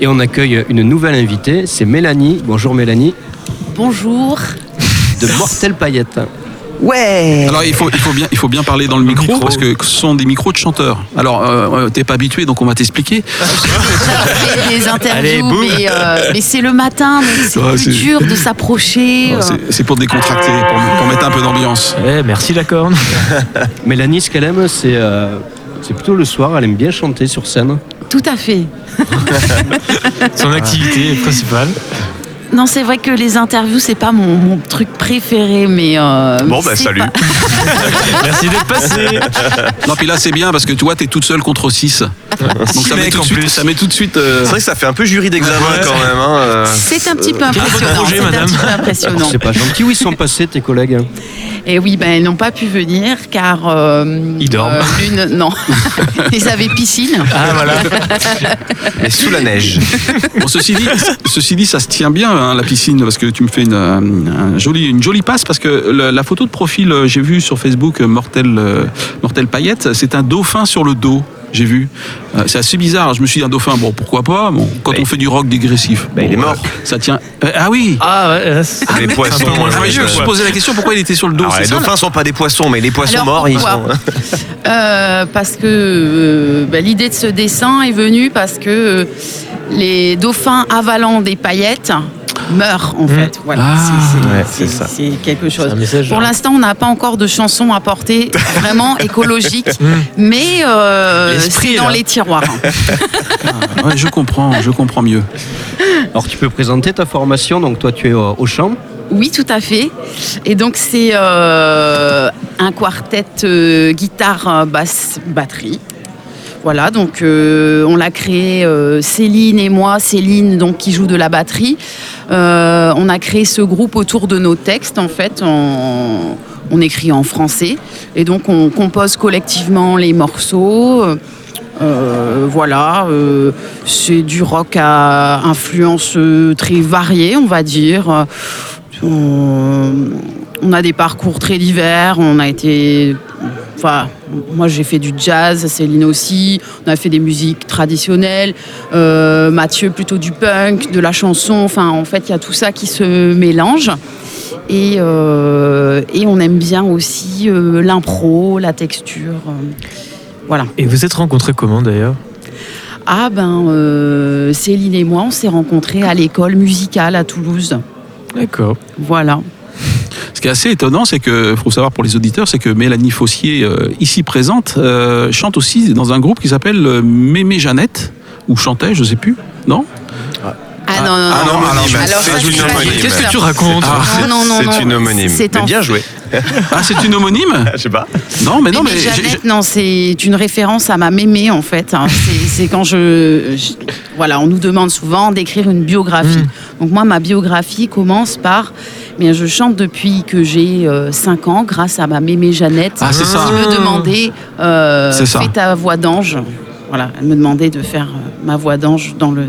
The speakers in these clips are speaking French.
Et on accueille une nouvelle invitée, c'est Mélanie. Bonjour Mélanie. Bonjour. De Mortel Paillette. Ouais Alors il faut, il, faut bien, il faut bien parler dans le micro, parce que ce sont des micros de chanteurs. Alors euh, t'es pas habitué donc on va t'expliquer. des interviews, mais, euh, mais c'est le matin, donc c'est Ouais, plus c'est- dur de s'approcher. euh. C'est- C'est pour décontracter, pour, pour mettre un peu d'ambiance. Eh, merci la corne. Mélanie, ce qu'elle aime, c'est euh, c'est plutôt le soir. Elle aime bien chanter sur scène. Tout à fait. Son activité principale. Non, c'est vrai que les interviews, c'est pas mon, mon truc préféré, mais. euh, Bon, bah, c'est salut. pas- Merci d'être passé. Non puis là c'est bien parce que tu vois t'es toute seule contre 6. Donc ça met, tout suite, plus. ça met tout de suite. euh, C'est vrai que ça fait un peu jury d'examen Ouais. quand même. Hein. euh. C'est un petit peu impressionnant. C'est un madame petit peu impressionnant. C'est pas gentil où ils sont passés, tes collègues Et oui, ben, ils n'ont pas pu venir car. euh, Ils dorment. euh, l'une- non. ils avaient piscine. Ah voilà. Mais sous la neige. Bon, ceci dit, ceci dit, ça se tient bien hein, la piscine parce que tu me fais une, euh, un joli, une jolie passe parce que le- la photo de profil, j'ai vu sur Facebook, Mortel, euh, Mortel Paillette, c'est un dauphin sur le dos. J'ai vu. Euh, c'est assez bizarre. Je me suis dit un dauphin. Bon, pourquoi pas. Bon, quand Bah, on fait du rock dégressif. bah, il est mort. euh, Ça tient. Euh, ah oui. Ah ouais. c'est- les poissons. un peu moins Ah oui, je me suis posé la question pourquoi il était sur le dos. alors, c'est les ça, dauphins sont pas des poissons, mais les poissons Alors, morts, ils sont. Euh, parce que euh, bah, l'idée de ce dessin est venue parce que euh, les dauphins avalant des paillettes meurent en fait. Voilà, Ah, c'est- ouais, c'est quelque chose. Pour l'instant, on n'a pas encore de chanson à porter vraiment écologique, mais euh, c'est est dans les tiroirs. Ouais, je comprends, je comprends mieux. Alors tu peux présenter ta formation. Donc toi, tu es euh, au chant. Oui, tout à fait. Et donc c'est euh, un quartet euh, guitare, basse, batterie. Voilà, donc euh, on l'a créé euh, Céline et moi. Céline, donc qui joue de la batterie. Euh, on a créé ce groupe autour de nos textes. En fait, on, écrit en français et donc on compose collectivement les morceaux. Voilà, c'est du rock à influence très variée, on va dire. On a des parcours très divers. On a été, enfin, moi j'ai fait du jazz, Céline aussi. On a fait des musiques traditionnelles. Euh, Mathieu plutôt du punk, de la chanson. Enfin, en fait, il y a tout ça qui se mélange. Et, euh, et on aime bien aussi euh, l'impro, la texture. voilà. Et vous êtes rencontrés comment d'ailleurs? Ah ben, Céline et moi, on s'est rencontrés à l'école musicale à Toulouse. D'accord. Voilà. Ce qui est assez étonnant, c'est que, faut savoir pour les auditeurs, c'est que Mélanie Fossier, euh, ici présente, euh, chante aussi dans un groupe qui s'appelle euh, Mémé Jeannette, ou chantait, je sais plus, non? Ah non, non, Ah non. non, ça, c'est une homonyme. Qu'est-ce que tu racontes Ah, Ah, non, non, C'est non. une homonyme. C'est Mais en- bien joué. Ah, c'est une homonyme? Je sais pas. Non, mais non, mais. Jeannette, non, c'est une référence à ma mémé en fait. hein. C'est- quand je, je- voilà, on nous demande souvent d'écrire une biographie. Mm. Donc moi, ma biographie commence par, bien, je chante depuis que j'ai 5 ans grâce à ma mémé Jeannette Ah, c'est ça. qui me demandait, euh, fais ta voix d'ange. Voilà, elle me demandait de faire euh, ma voix d'ange dans le.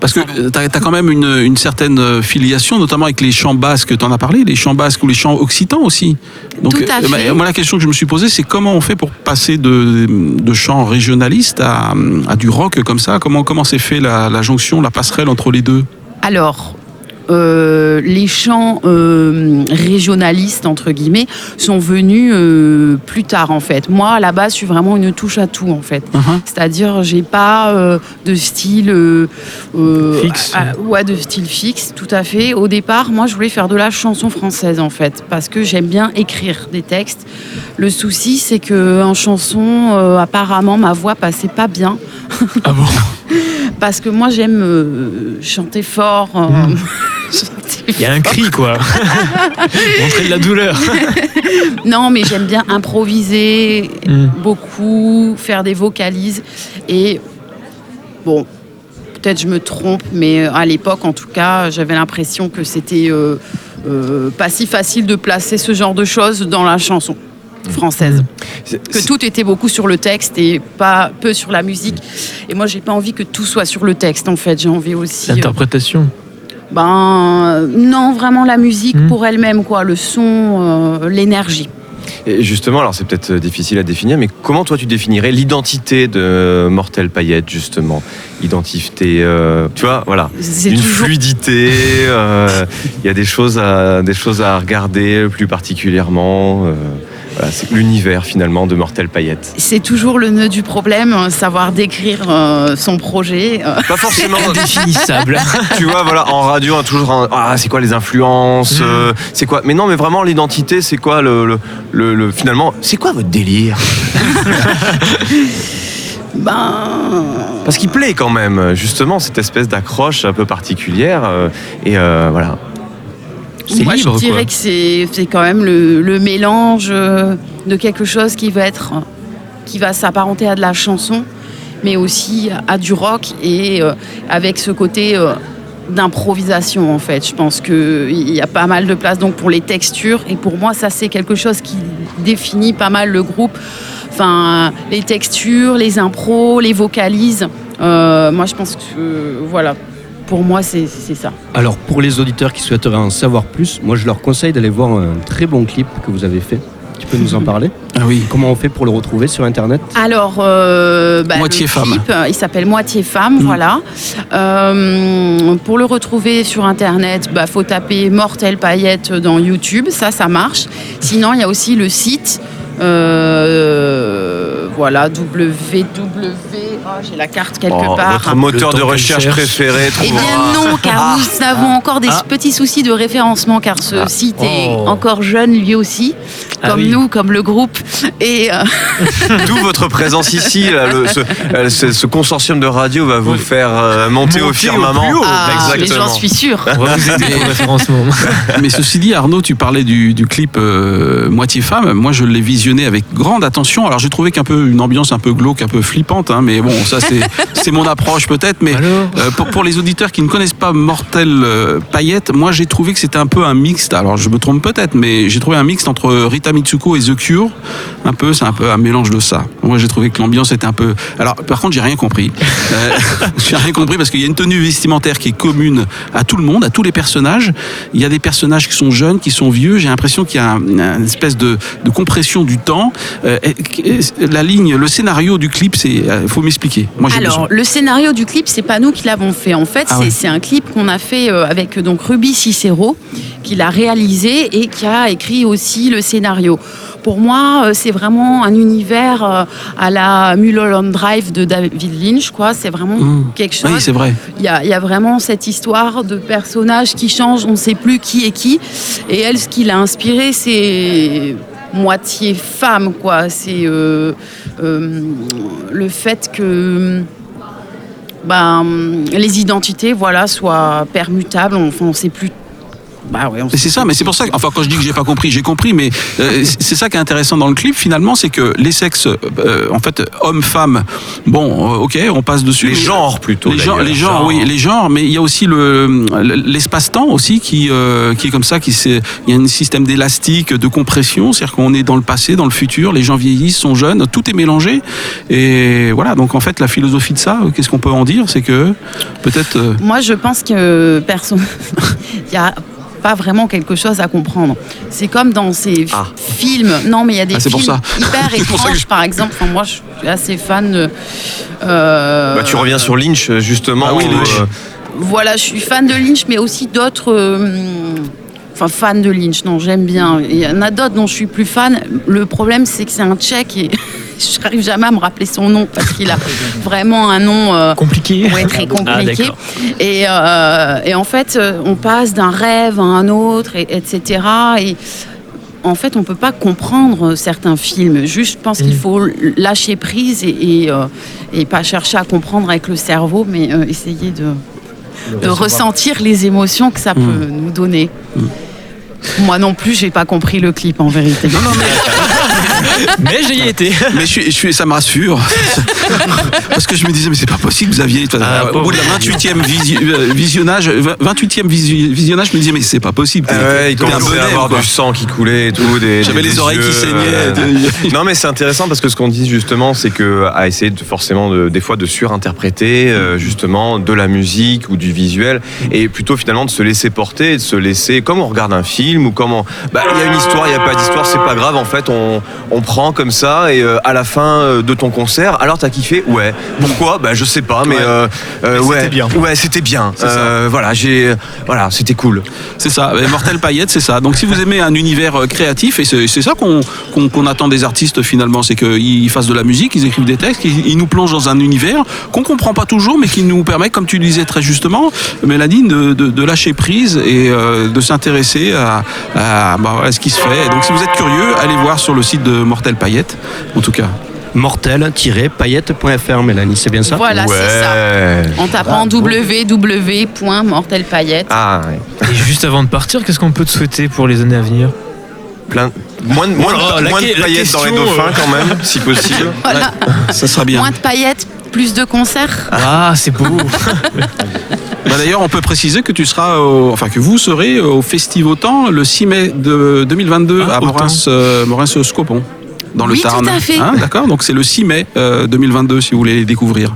Parce que tu as, quand même une, une certaine euh, filiation, notamment avec les chants basques, tu en as parlé, les chants basques ou les chants occitans aussi. Donc, Tout à euh, fait. moi, la question que je me suis posée, c'est comment on fait pour passer de, de chants régionalistes à, à du rock comme ça? Comment comment s'est fait la, la jonction, la passerelle entre les deux? Alors, euh, les chants euh, régionalistes, entre guillemets, sont venus euh, plus tard, en fait. Moi, à la base, je suis vraiment une touche à tout, en fait. Uh-huh. C'est-à-dire, j'ai pas de style... Fixe. ah, ouais, de style fixe, tout à fait. Au départ, moi, je voulais faire de la chanson française, en fait, parce que j'aime bien écrire des textes. Le souci, c'est que en chanson, apparemment, ma voix passait pas bien. Ah bon? Parce que moi, j'aime chanter fort. euh, Mm. chanter Il y a un cri quoi. Montrer de la douleur. Non, mais j'aime bien improviser Mm. beaucoup, faire des vocalises. Et bon, peut-être je me trompe, mais à l'époque, en tout cas, j'avais l'impression que c'était euh, euh, pas si facile de placer ce genre de choses dans la chanson française. C'est- Que tout était beaucoup sur le texte et pas peu sur la musique. Et moi, j'ai pas envie que tout soit sur le texte, en fait. J'ai envie aussi. euh, L'interprétation. Ben, non, vraiment la musique Mm. pour elle-même, quoi. Le son, euh, l'énergie. Et justement, alors c'est peut-être difficile à définir, mais comment toi tu définirais l'identité de Mortel Payette justement? Identité, euh, tu vois, voilà, C'est une toujours fluidité. euh, Il y a des choses à des choses à regarder plus particulièrement. Voilà, c'est l'univers finalement de Mortel Payette. c'est toujours le nœud du problème, euh, savoir décrire euh, son projet. euh. Pas forcément. Indéfinissable. tu vois, voilà, en radio, on a toujours un, ah, c'est quoi les influences, euh, c'est quoi. Mais non, mais vraiment l'identité, c'est quoi le, le, le- le- finalement, c'est quoi votre délire? Ben, Parce qu'il plaît quand même, justement, cette espèce d'accroche un peu particulière. euh, et euh, voilà. C'est moi libre, je dirais quoi. que c'est c'est quand même le, le mélange euh, de quelque chose qui va être, qui va s'apparenter à de la chanson, mais aussi à du rock et euh, avec ce côté euh, d'improvisation en fait. Je pense qu'il y a pas mal de place donc pour les textures et pour moi ça c'est quelque chose qui définit pas mal le groupe. Enfin, les textures, les impros, les vocalises. Euh, moi je pense que voilà, pour moi c'est c'est ça. Alors pour les auditeurs qui souhaiteraient en savoir plus, moi je leur conseille d'aller voir un très bon clip que vous avez fait. Tu peux nous en parler Ah oui. Comment on fait pour le retrouver sur internet Alors, euh, bah, Moitié le femme. clip, euh, il s'appelle Moitié femme, voilà. Euh, pour le retrouver sur internet, bah faut taper Mortel Paillette dans YouTube, ça, ça marche. Sinon, il y a aussi le site. euh, voilà, www. Ah, J'ai la carte quelque Oh, part. votre moteur de recherche cherche. préféré. Eh bien non, car nous avons encore des Ah. petits soucis de référencement, car ce Ah. site est Oh. encore jeune lui aussi, Ah comme oui. nous, comme le groupe. Et euh, D'où votre présence ici. là, le- ce, euh, ce- ce consortium de radio va vous Oui. faire euh, monter, au Monter au firmament. plus haut. ah, mais Exactement. j'en suis sûre. On va vous aider pour le référencement. Mais ceci dit, Arnaud, tu parlais du, du clip euh, Moitié femme. Moi, je l'ai visionné avec grande attention. Alors, j'ai trouvé qu'un peu une ambiance un peu glauque, un peu flippante. hein, mais bon, ça, c'est mon approche peut-être. Mais euh, pour, pour les auditeurs qui ne connaissent pas Mortel euh, Payette, moi, j'ai trouvé que c'était un peu un mixte. Alors, je me trompe peut-être, mais j'ai trouvé un mixte entre Rita Mitsuko et The Cure. Un peu, c'est un peu un mélange de ça. Moi, j'ai trouvé que l'ambiance était un peu. Alors, par contre, j'ai rien compris. Euh, j'ai rien compris parce qu'il y a une tenue vestimentaire qui est commune à tout le monde, à tous les personnages. Il y a des personnages qui sont jeunes, qui sont vieux. J'ai l'impression qu'il y a un- une espèce de, de compression du temps. Euh, la ligne, le scénario du clip, c'est. Il faut m'expliquer. Moi, Alors, besoin. le scénario du clip, c'est pas nous qui l'avons fait. En fait, Ah c'est ouais. un clip qu'on a fait euh, avec donc Ruby Cicero, qui l'a réalisé et qui a écrit aussi le scénario. Pour moi, euh, c'est vraiment un univers euh, à la Mulholland Drive de David Lynch, quoi. C'est vraiment Mmh. quelque chose. Oui, c'est vrai. Il y, a, il y a vraiment cette histoire de personnages qui changent, on ne sait plus qui est qui. Et elle, ce qui l'a inspiré, c'est moitié femme, quoi. C'est euh, euh, le fait que ben, les identités, voilà, soient permutables. Enfin, on ne sait plus. Bah ouais, c'est ça, mais c'est pour ça. que- Enfin, quand je dis que j'ai pas compris, j'ai compris, mais euh, c'est ça qui est intéressant dans le clip. Finalement, c'est que les sexes, euh, en fait, hommes-femmes, bon, euh, ok, on passe dessus. Les genres plutôt. les genres, d'ailleurs. les genres, oui, les genres, mais il y a aussi le l'espace-temps aussi qui euh, qui est comme ça, qui c'est il y a un système d'élastique, de compression, c'est-à-dire qu'on est dans le passé, dans le futur, les gens vieillissent, sont jeunes, tout est mélangé, et voilà. Donc en fait, la philosophie de ça, qu'est-ce qu'on peut en dire, c'est que peut-être euh, Moi, je pense que personne. Il n'y a pas vraiment quelque chose à comprendre. C'est comme dans ces Ah. films. Non, mais il y a des Ah, films ça. hyper étranges, je- par exemple. Enfin, moi, je suis assez fan de. euh, Bah, tu reviens sur Lynch justement. Ah oui, Lynch. euh, Voilà, je suis fan de Lynch, mais aussi d'autres. euh, Enfin, fan de Lynch, non, j'aime bien. Il y en a d'autres dont je suis plus fan. Le problème, c'est que c'est un tchèque et je n'arrive jamais à me rappeler son nom parce qu'il a vraiment un nom. euh, Compliqué Ouais, très Ah, compliqué. et, euh, et en fait, euh, on passe d'un rêve à un autre, et, etc. Et en fait, on peut pas comprendre certains films. Juste, je pense qu'il Mm. faut lâcher prise et, et, euh, et pas chercher à comprendre avec le cerveau, mais essayer de, de ressentir les émotions que ça peut nous donner. Moi non plus, j'ai pas compris le clip en vérité. Mais j'y ai été. Mais je suis, je suis, ça me rassure. Parce que je me disais, mais c'est pas possible, vous aviez. Ah, au bout de la 28e visi- euh, visionnage, 28e visi- visionnage, je me disais, mais c'est pas possible. Ah ouais, il commençait à avoir quoi du sang qui coulait et tout. des- J'avais des les oreilles qui saignaient. euh, Non mais c'est intéressant parce que ce qu'on dit justement c'est que à essayer de, forcément de, des fois de surinterpréter euh, justement de la musique ou du visuel et plutôt finalement de se laisser porter de se laisser comme on regarde un film ou comment bah il y a une histoire il y a pas d'histoire c'est pas grave en fait on, on prend comme ça et euh, à la fin euh, de ton concert alors t'as kiffé? Ouais pourquoi? Bah je sais pas mais, Ouais. euh, Mais ouais c'était bien. ouais c'était bien. Euh, voilà j'ai voilà c'était cool C'est ça, Mortel Paillette, c'est ça. Donc si vous aimez un univers créatif, et c'est ça qu'on attend des artistes finalement, c'est qu'ils fassent de la musique, ils écrivent des textes, ils nous plongent dans un univers qu'on comprend pas toujours, mais qui nous permet, comme tu le disais très justement, Mélanie, de, de- de lâcher prise et de s'intéresser à, à, bah, à ce qui se fait. Donc si vous êtes curieux, allez voir sur le site de Mortel Paillette, en tout cas. Mortel-paillette.fr, Mélanie, c'est bien ça Voilà, c'est ça. En tapant www.mortelpaillette. ah ouais. Et juste avant de partir, qu'est-ce qu'on peut te souhaiter pour les années à venir Plein, moins, de- moins, de- Oh moins de paillettes dans les dauphins euh. quand même, si possible. Voilà. Ça sera bien. Moins de paillettes, plus de concerts. Ah, c'est beau. Bah, D'ailleurs, on peut préciser que tu seras, au- enfin que vous serez au Festivotan le 6 mai de 2022 Ah, à autant. Morins, Morins-Scopon, dans le Oui, tout Tarn. à fait. Hein, D'accord, donc c'est le 6 mai euh, 2022 si vous voulez les découvrir.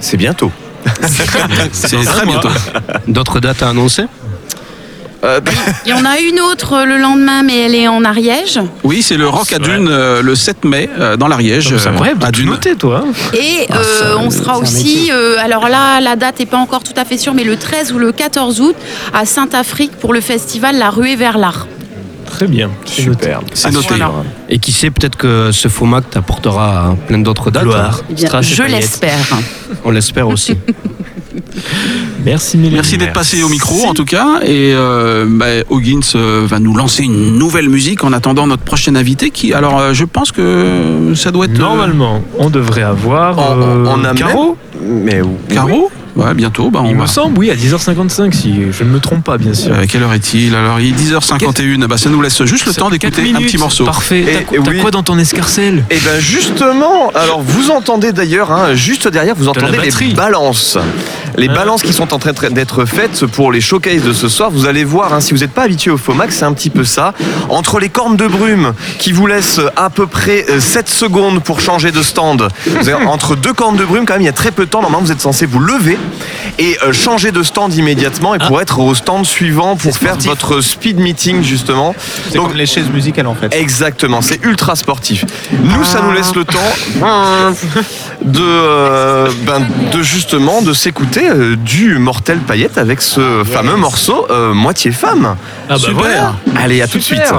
C'est bientôt. C'est très bientôt. D'autres dates à annoncer? Euh, Il y en a une autre euh, le lendemain, mais elle est en Ariège. Oui, c'est le Rock à. Dune euh, le 7 mai euh, dans l'Ariège. C'est incroyable, euh, à Dune. noté, toi. hein. Et Ah, euh, ça, on sera aussi, euh, alors là, la date n'est pas encore tout à fait sûre, mais le 13 ou le 14 août à Saint-Afrique pour le festival La Ruée vers l'Art. Très bien. Super. C'est noté. Et qui sait, peut-être que ce FOMAC t'apportera plein d'autres dates. Gloire. Eh bien, je l'espère. On l'espère aussi. Merci, Mélanie. Merci d'être passé au micro Merci. en tout cas. Et euh, bah, Hoggins euh, va nous lancer une nouvelle musique en attendant notre prochain invité qui, alors euh, je pense que ça doit être. euh, Normalement, on devrait avoir. On- on- on a Caro Mais où Caro Ouais, bientôt. Bah, on Il va- me semble, oui, à 10h55, si je ne me trompe pas, bien sûr. Euh, quelle heure est-il? Alors, il est 10h51. Bah, ça nous laisse juste le temps d'écouter un petit morceau. Parfait. T'as Et- quoi- oui. dans ton escarcelle? Et ben justement, alors vous entendez d'ailleurs, hein, juste derrière, vous entendez les balances. Les Hein balances qui sont en train d'être faites pour les showcases de ce soir. Vous allez voir, hein, si vous n'êtes pas habitué au FOMAC, c'est un petit peu ça. Entre les cornes de brume qui vous laissent à peu près euh, 7 secondes pour changer de stand. Avez- entre deux cornes de brume, quand même, il y a très peu de temps. Normalement, vous êtes censé vous lever et euh, changer de stand immédiatement et Ah. pour être au stand suivant pour faire votre speed meeting justement. C'est comme les chaises musicales en fait. Exactement, c'est ultra sportif. Nous, ça nous laisse le temps de, euh, ben, de justement de s'écouter euh, du Mortel Paillette avec ce fameux morceau euh, Moitié femme. Ah bah Super. voilà. Allez, à tout de Super. suite.